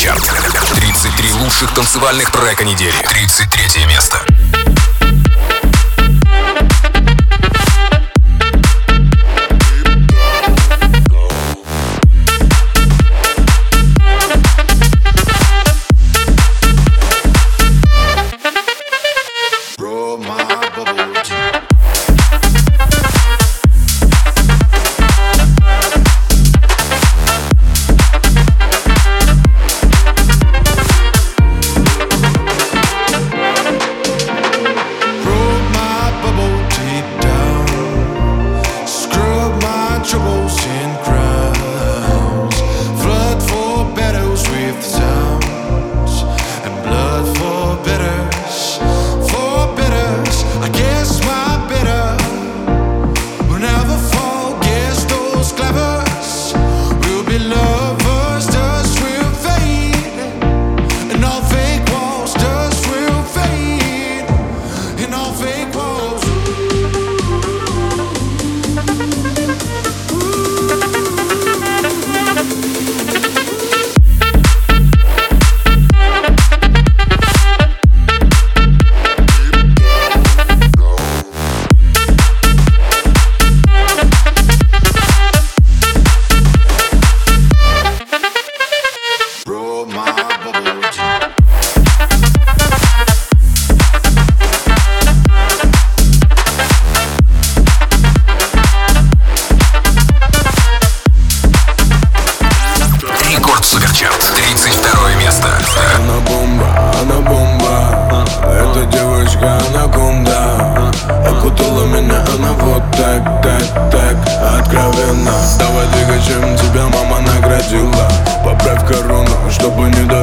Суперчарт. 33 лучших танцевальных трека недели. 33 место. Она анаконда Окутала меня она вот так, так, так. Откровенно. Давай двигай, чем тебя мама наградила. Поправь корону, чтобы не до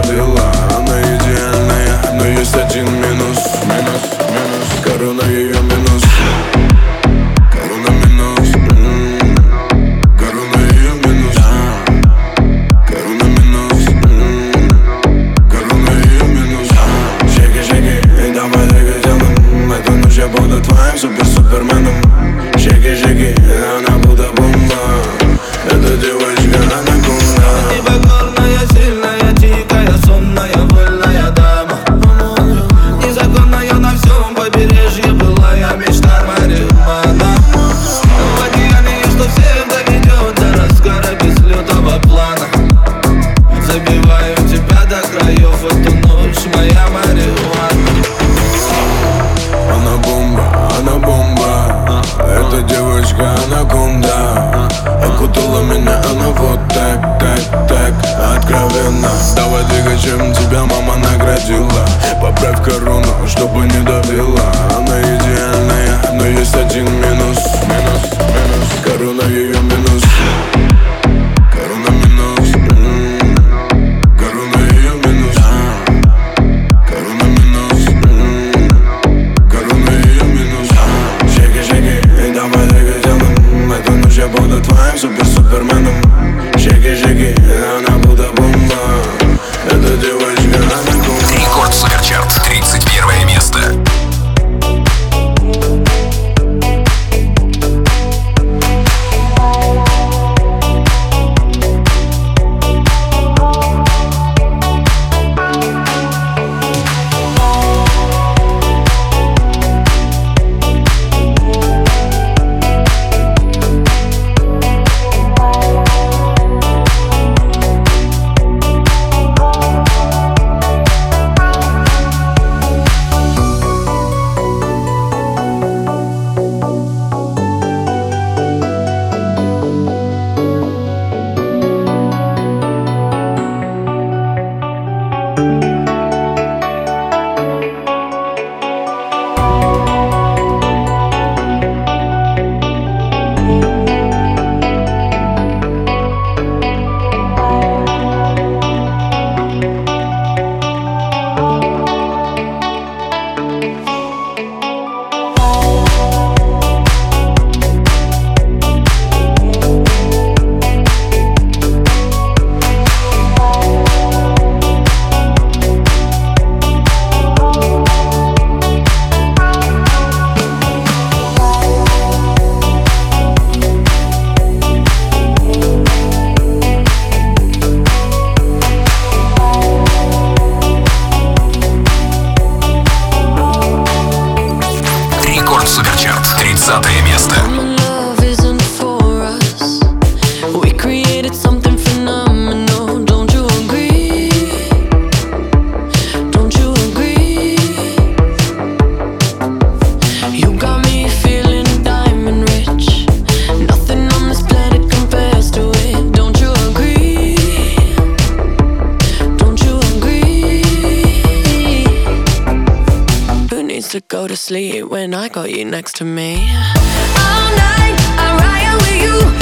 to sleep when I got you next to me. All night, I'm riding with you.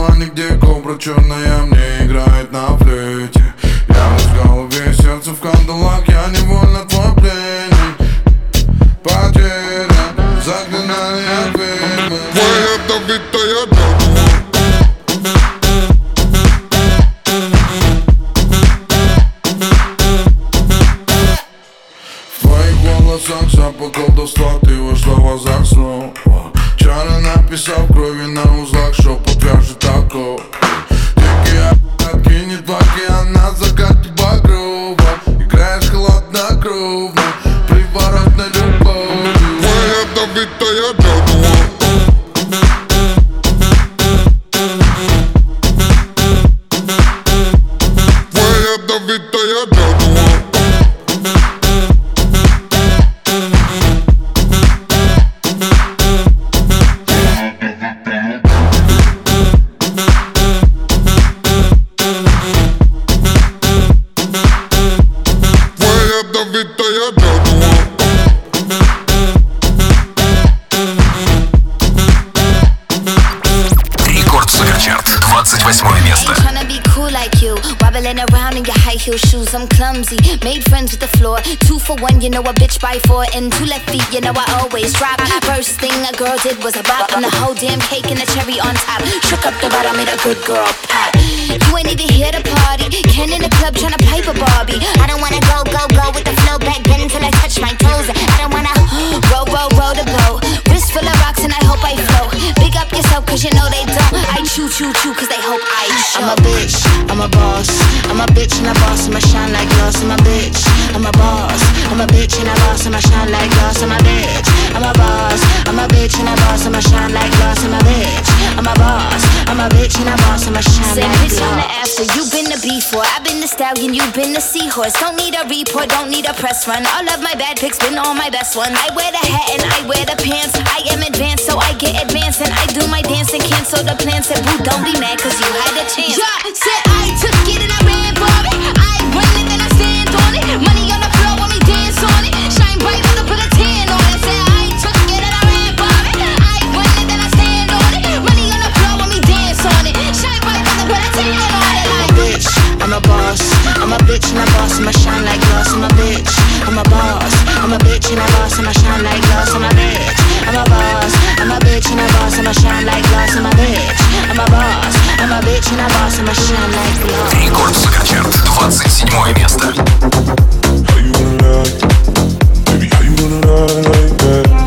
тумане, где кобра черная мне играет на флейт I'm a boss. I'm a bitch and a boss. I'm a shine like glass. I'm a bitch. I'm a boss. I'm a bitch and a boss. I'm a shine like glass. I'm a bitch. I'm a boss. I'm a bitch and a boss. I'm a shine Say like bitch, glass. I'm the after. You've been the before. I've been the stallion. You've been the seahorse. Don't need a report. Don't need a press run. All of my bad pics been all my best ones. I wear the hat and I wear the pants. I am advanced, so I get advanced and I do my dance and cancel the plans. And boo, don't be mad, cause you had a chance. Yeah, said I took it and I ran for it. I'm a bitch and a boss and I shine like glass. I'm a bitch. I'm a boss. I'm a bitch and a boss and I shine like glass. I'm a bitch. I'm a boss. I'm a bitch and a boss and I shine like glass. I'm a bitch. I'm a boss. I'm a bitch and a boss and I shine like glass. Рекорд Суперчарт, 27 место. How you gonna lie? Baby, how you gonna lie like that?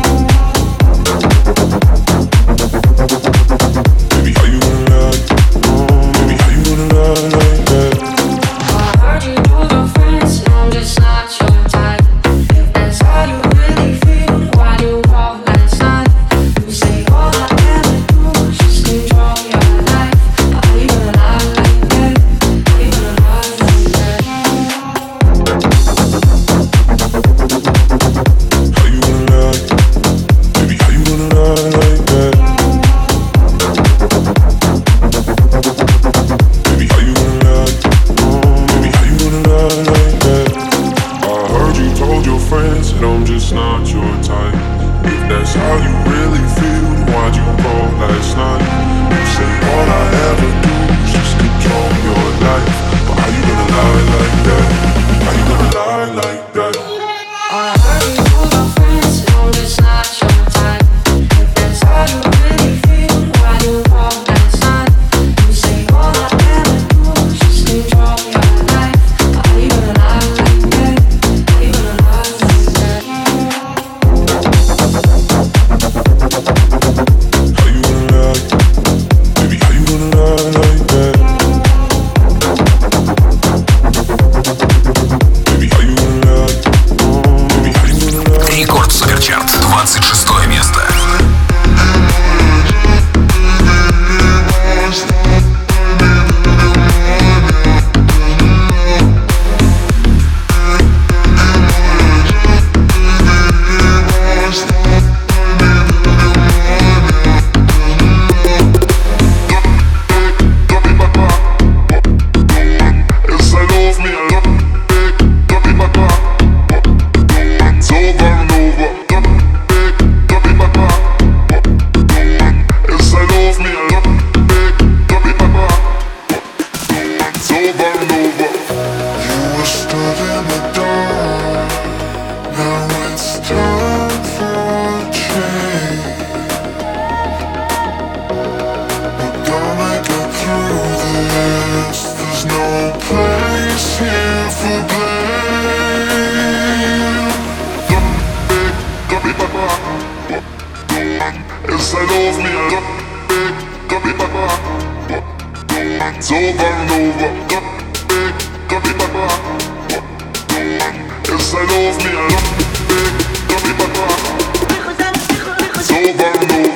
It's over and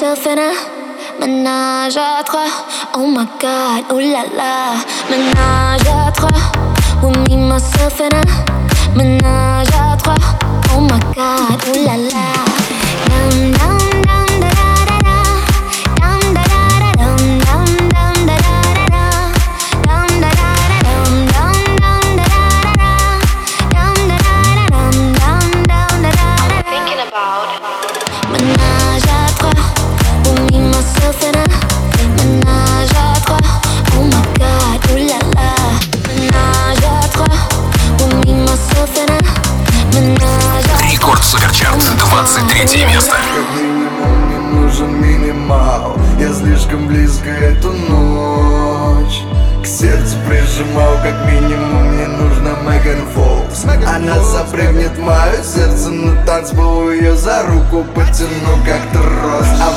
سفنة مناجاتها أو ماي جاد أو لا لا. مناجاتها وميم سفنة مناجاتها أو ماي جاد أو لا لا. نام نام Суперчарт, 23 место. Мне нужен минимал Я слишком близко эту ночь. К сердцу прижимал Как минимум мне нужна Меган Фолкс. Она запрыгнет мое сердце на танцпол Ее за руку потяну как трос. А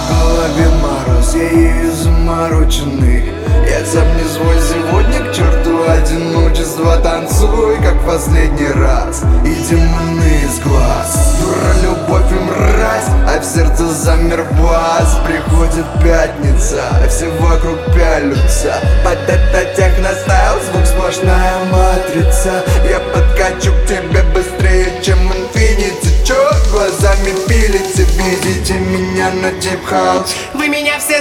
голове мороз, я ею замороченный. Я сам не свой сегодня к черту одиночество Танцуй как последний раз. И демоны из глаз. Дура, любовь и мразь А в сердце замер бас Приходит пятница Все вокруг пялются. Под это техностайл Звук сплошная матрица этот дип-хаус Вы меня все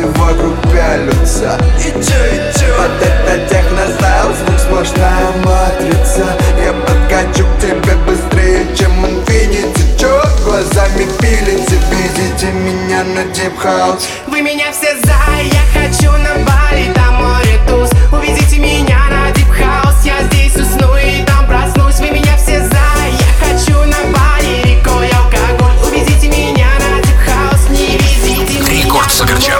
все вокруг пялются. И чё, и чё? Под это техностайл, звук сплошная матрица. Я подкачу к тебе быстрее, чем инфинити. Чё глазами пилите, видите меня на дип хаус Вы меня все за, я хочу на Бали, там море туз. Увезите меня на дип хаус, я здесь усну и там проснусь. Вы меня все за, я хочу на Бали, рекой алкоголь. Увезите меня на дип хаус, не везите меня. Рекорд Суперчарт,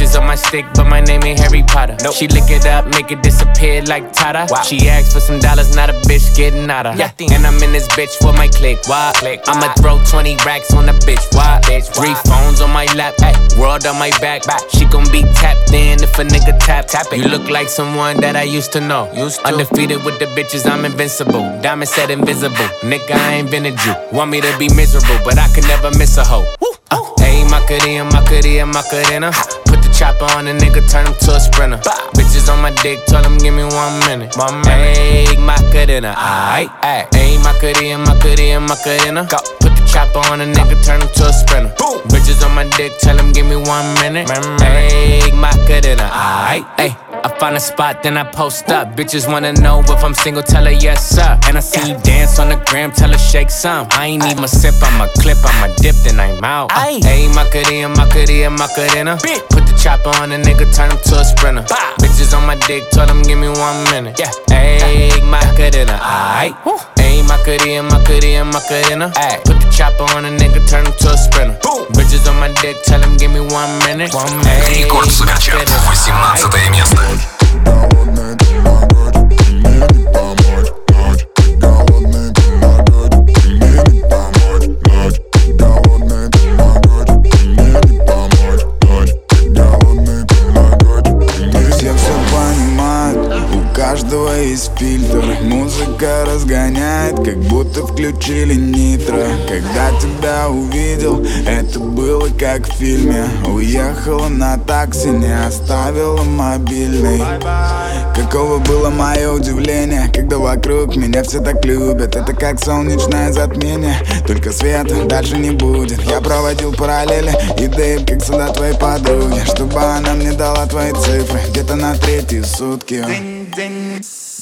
Bitches on my stick, but my name ain't Harry Potter. She lick it up, make it disappear like Tata. She asked for some dollars, not a bitch getting out of. And I'm in this bitch for my click. Why? click I'ma throw 20 racks on a bitch. Why? Three phones on my lap, ay, world on my back. She gon' be tapped in if a nigga tap. tap it. You look like someone that I used to know. Undefeated with the bitches, I'm invincible. Diamond said invisible. Nigga, I ain't been a Jew. Want me to be miserable, but I can never miss a hoe. Uh, Ayy, Macarena, Macarena, Macarena. Chopper on a nigga, turn him to a sprinter. Bitches on my dick, tell him give me one minute. One minute. Ayy, Macarena, aight, aight. Ayy, Macarena, Macarena, Macarena. Go. Put the chopper on a nigga, turn him to a sprinter. Bitches on my dick, tell him give me one minute. Ayy, Macarena, aight, ayy. I find a spot, then I post up. Bitches wanna know if I'm single, tell her yes, sir. And I see you dance on the gram, tell her shake some. I ain't even sip, I'm a clip, I'm a dip, then I'm out. Ayy, Macarena, Macarena, Macarena. Put the chopper on a nigga, turn him to a sprinter. Bitches on my dick, tell him give me one minute. Yeah, ayy, Macarena, aight. My cutie, Macarena, Macarena, Macarena. Ay, put the chopper on a nigga, turn him to a sprinter. Boom. Bitches on my dick, tell him give me one minute. One minute. Рекорд Суперчарт, 18 место. Музыка разгоняет, как будто включили нитро. Когда тебя увидел, это было как в фильме. Уехала на такси, не оставила мобильный. Каково было мое удивление, когда вокруг меня все так любят. Это как солнечное затмение, только света дальше не будет. Я проводил параллели и дейв, как сюда твоей подруги Чтобы она мне дала твои цифры, где-то на третьи сутки.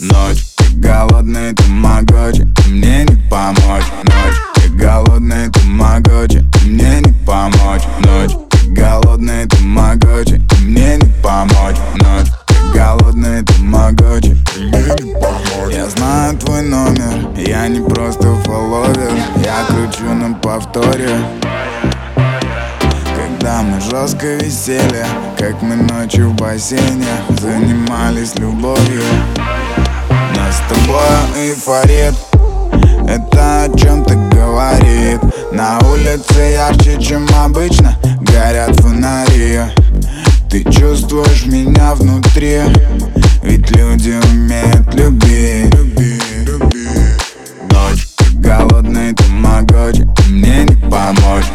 Ночь, ты голодный, ты могочи, мне не помочь Ночь, ты голодный, ты могочи, мне не помочь Ночь, ты голодный, ты могочи, мне не помочь Ночь, ты голодный, ты могочи, мне не помочь. Я знаю твой номер, я не просто фолловер. Я кручу на повторе. Когда мы жестко висели Как мы ночью в бассейне Занимались любовью тобой эйфорит Это о чем-то говорит. На улице ярче, чем обычно Горят фонари. Ты чувствуешь меня внутри Ведь люди умеют любить. Ночь, ты голодный, ты могочи Мне не помочь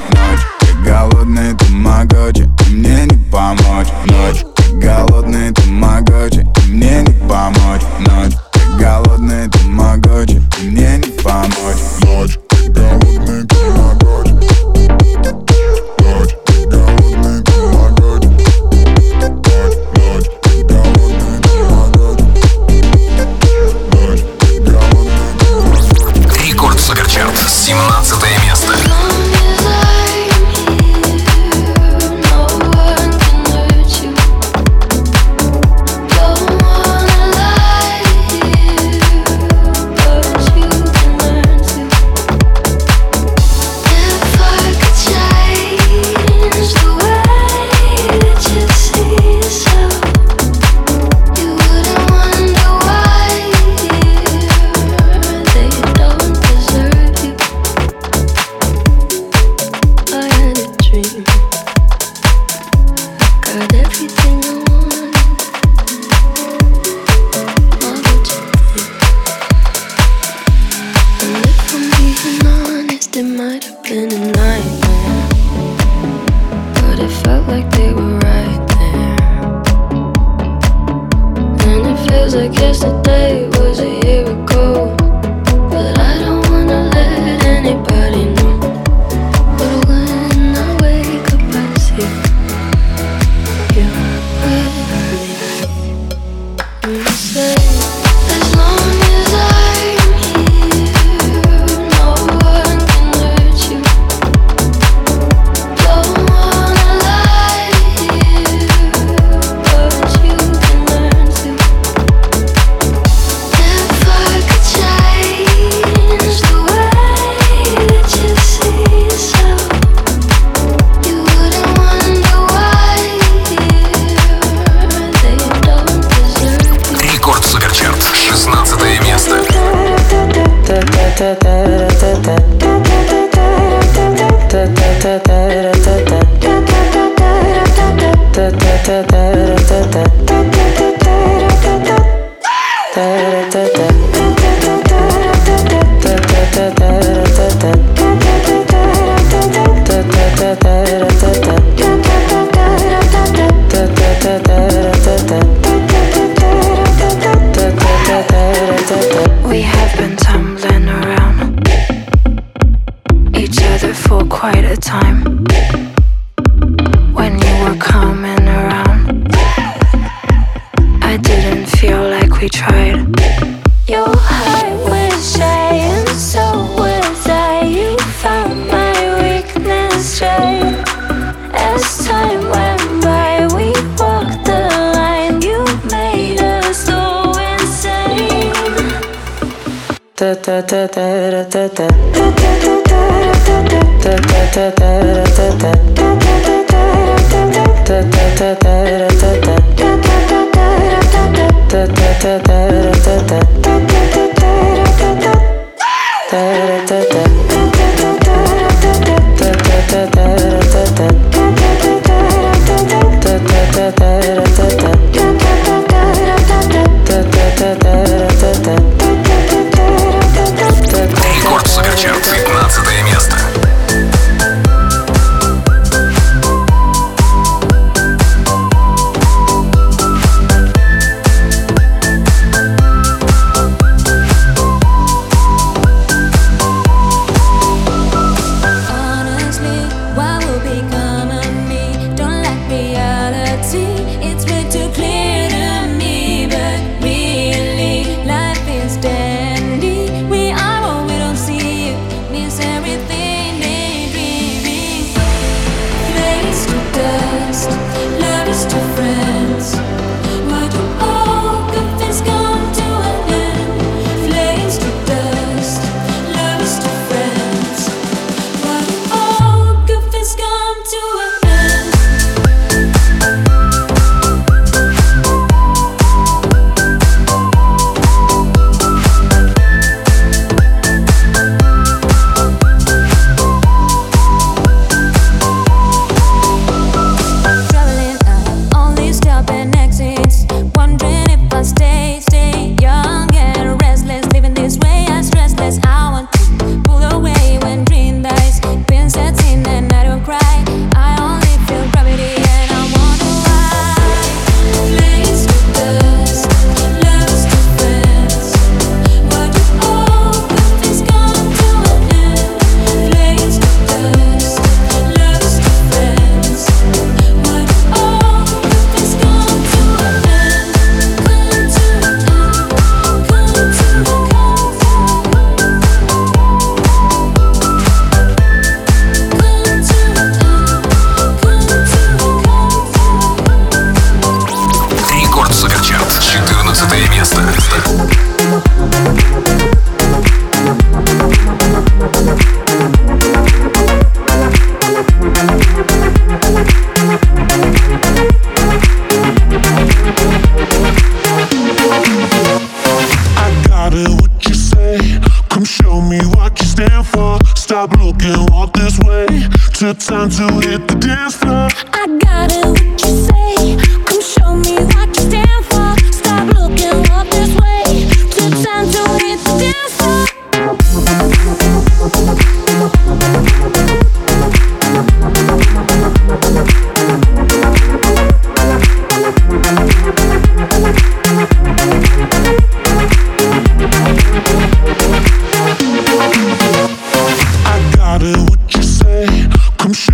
Da da da da da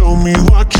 show me what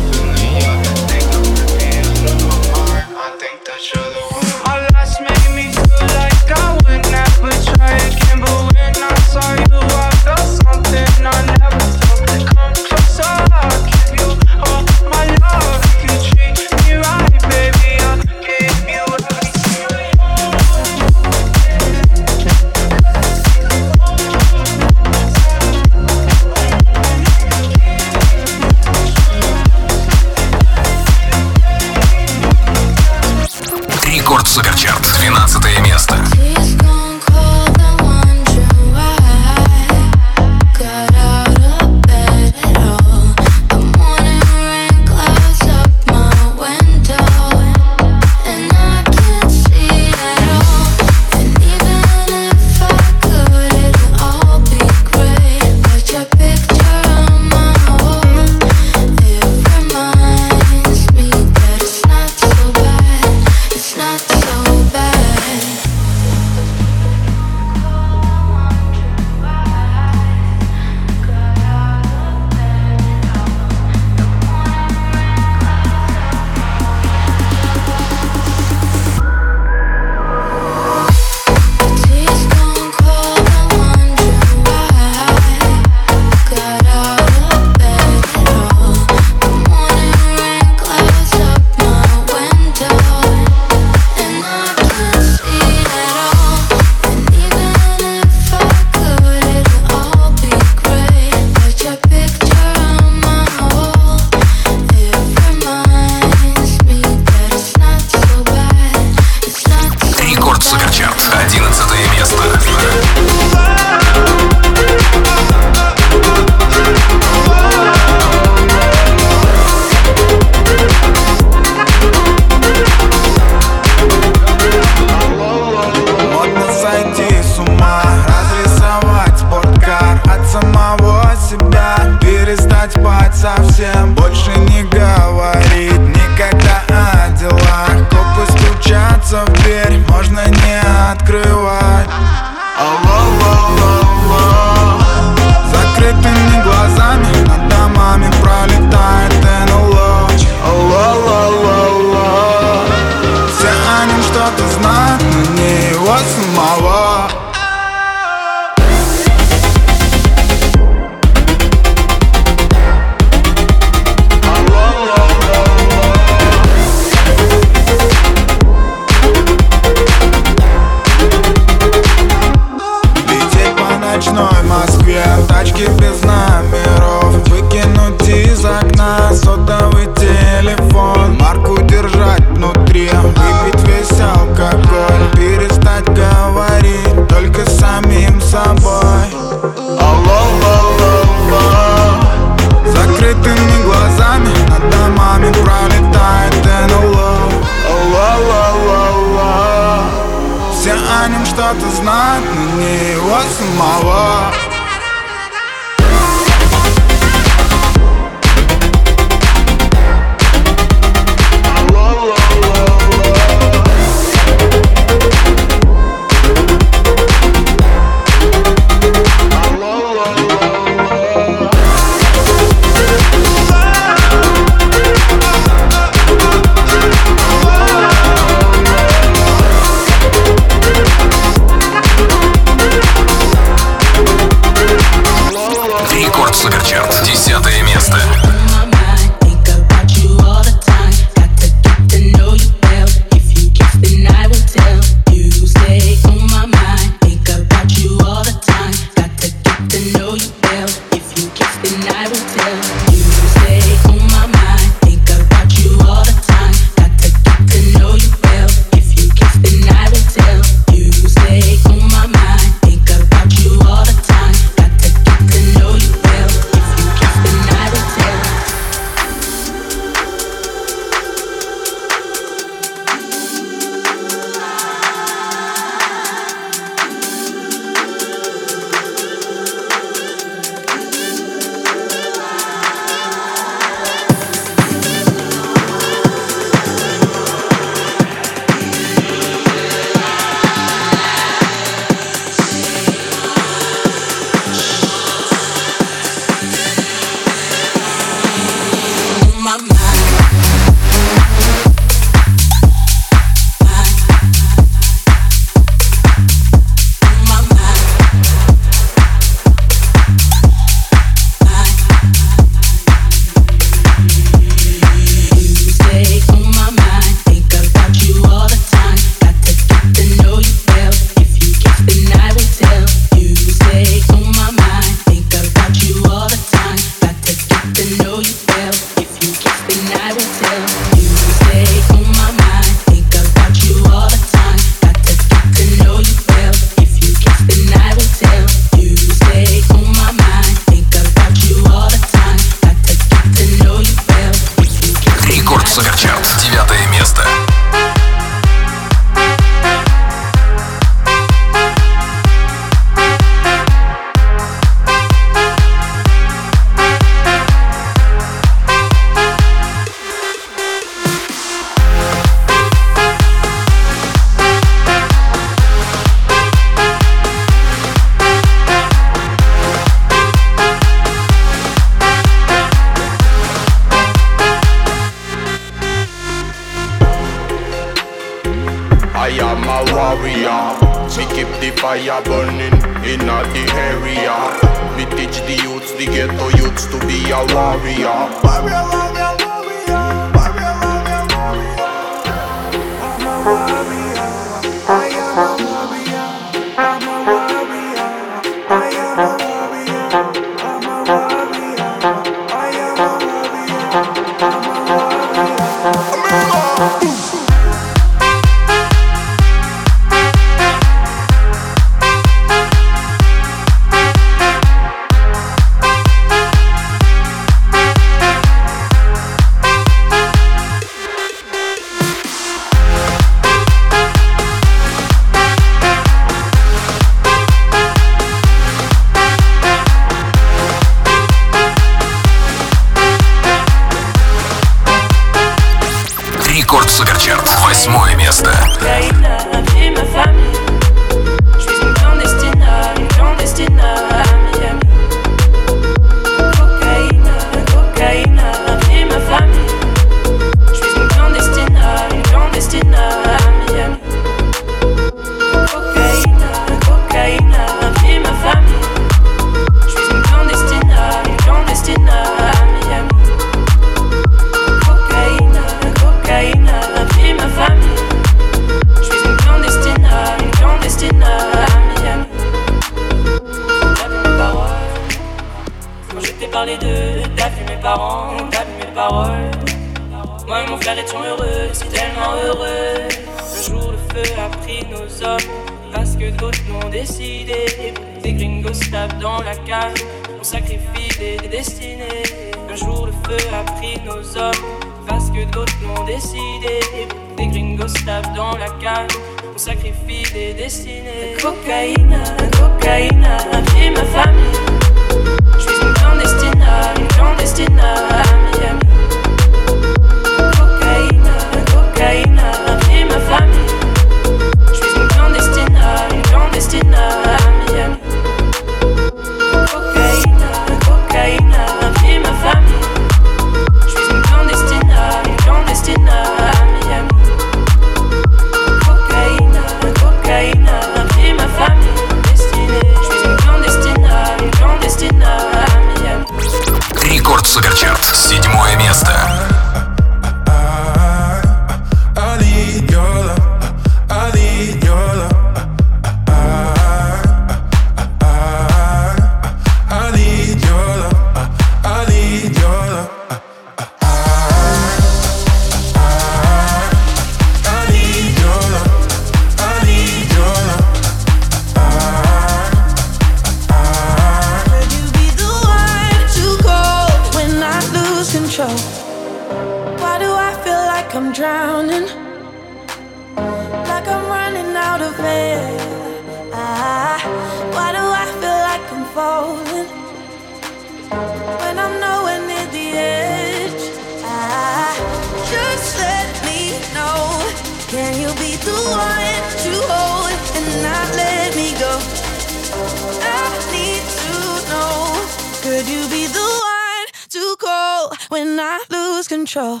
control.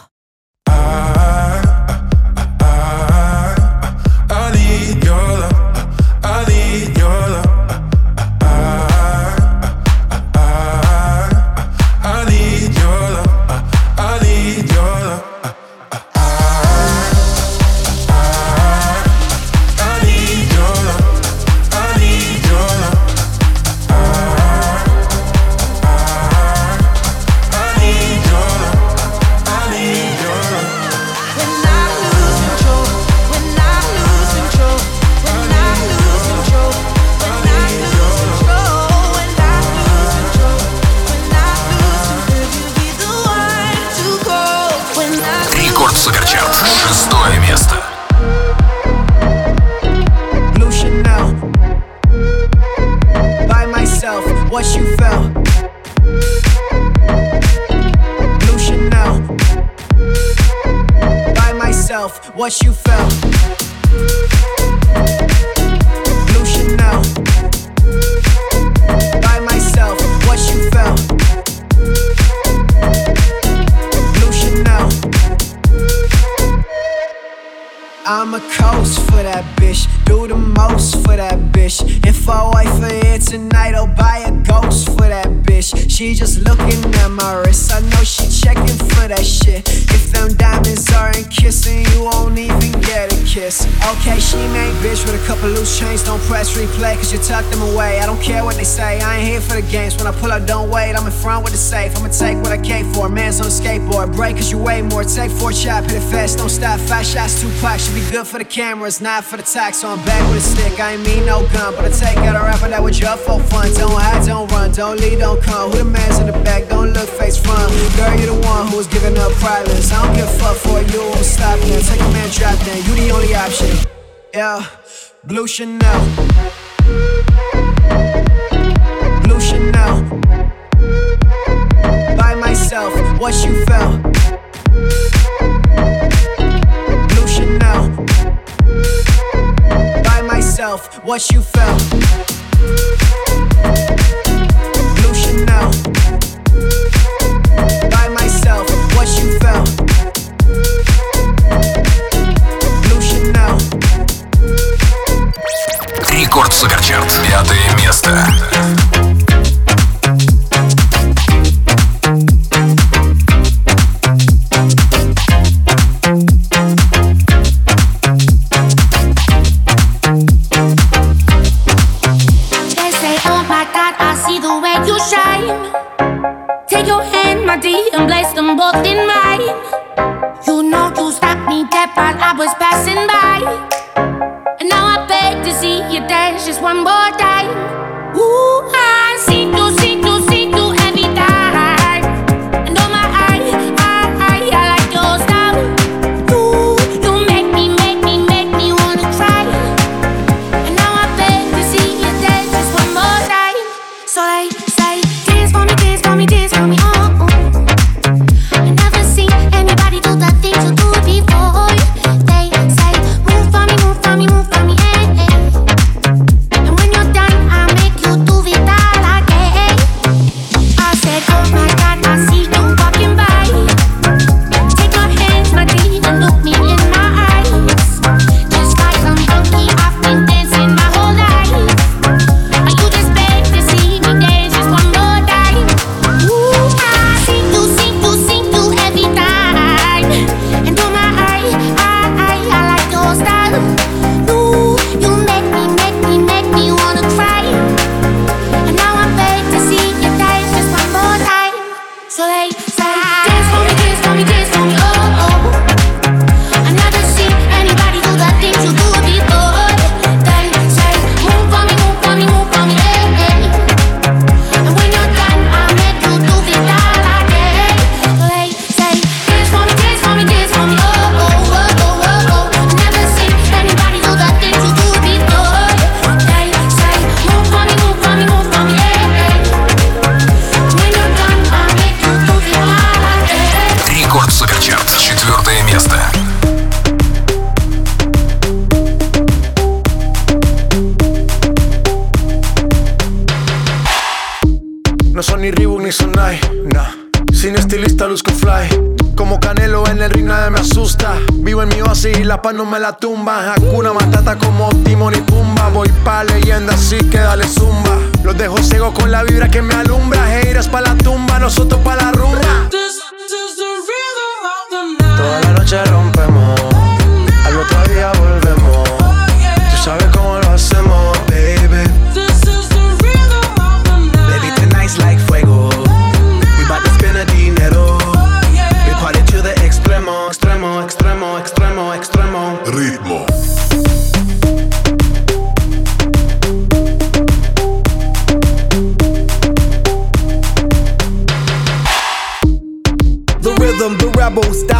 I, I, I, I, I need your love. What you felt. Blue Chanel. By myself, what you felt. Blue Chanel. I'm a coast for that bitch. Do the most for that bitch. If I for it tonight, I'll buy a ghost for that bitch. She just looking at my wrist. I know she checking for that shit. If them diamonds aren't kissing, you won't even get a kiss. Okay, she main bitch with a couple loose chains. Don't press replay, cause you tuck them away. I don't care what they say, I ain't here for the games. When I pull up, don't wait. I'm in front with the safe. I'ma take what I came for. Man's on a skateboard. Break cause you weigh more. Take four chop, hit it fast, don't stop. Five shots, two packs. Should be good for the cameras, not for the tax. So I'm back with a stick. I ain't mean no gun, but I take out a rapper that was up for fun. Don't hide, don't run, don't leave, don't come. Who the man's in the back, don't look face front. Girl, you the one who's giving up prideless. I don't give a fuck for you, I'm stopping. Take a man, drop down, you the only option. Yeah, Blue Chanel. Blue Chanel. By myself, what you felt. Blue Chanel. By myself, what you felt. Рекорд Суперчарт. Пятое место. Ni Reebok ni Sonai, nah. Sin estilista luzco fly. Como Canelo en el ring nadie me asusta. Vivo en mi oasis y la paz no me la tumba. Hakuna Matata como Timon y Pumba. Voy pa' leyenda así que dale zumba. Los dejo ciego con la vibra que me alumbra. Haters pa' la tumba, nosotros pa' la rumba. Toda la noche rompemos,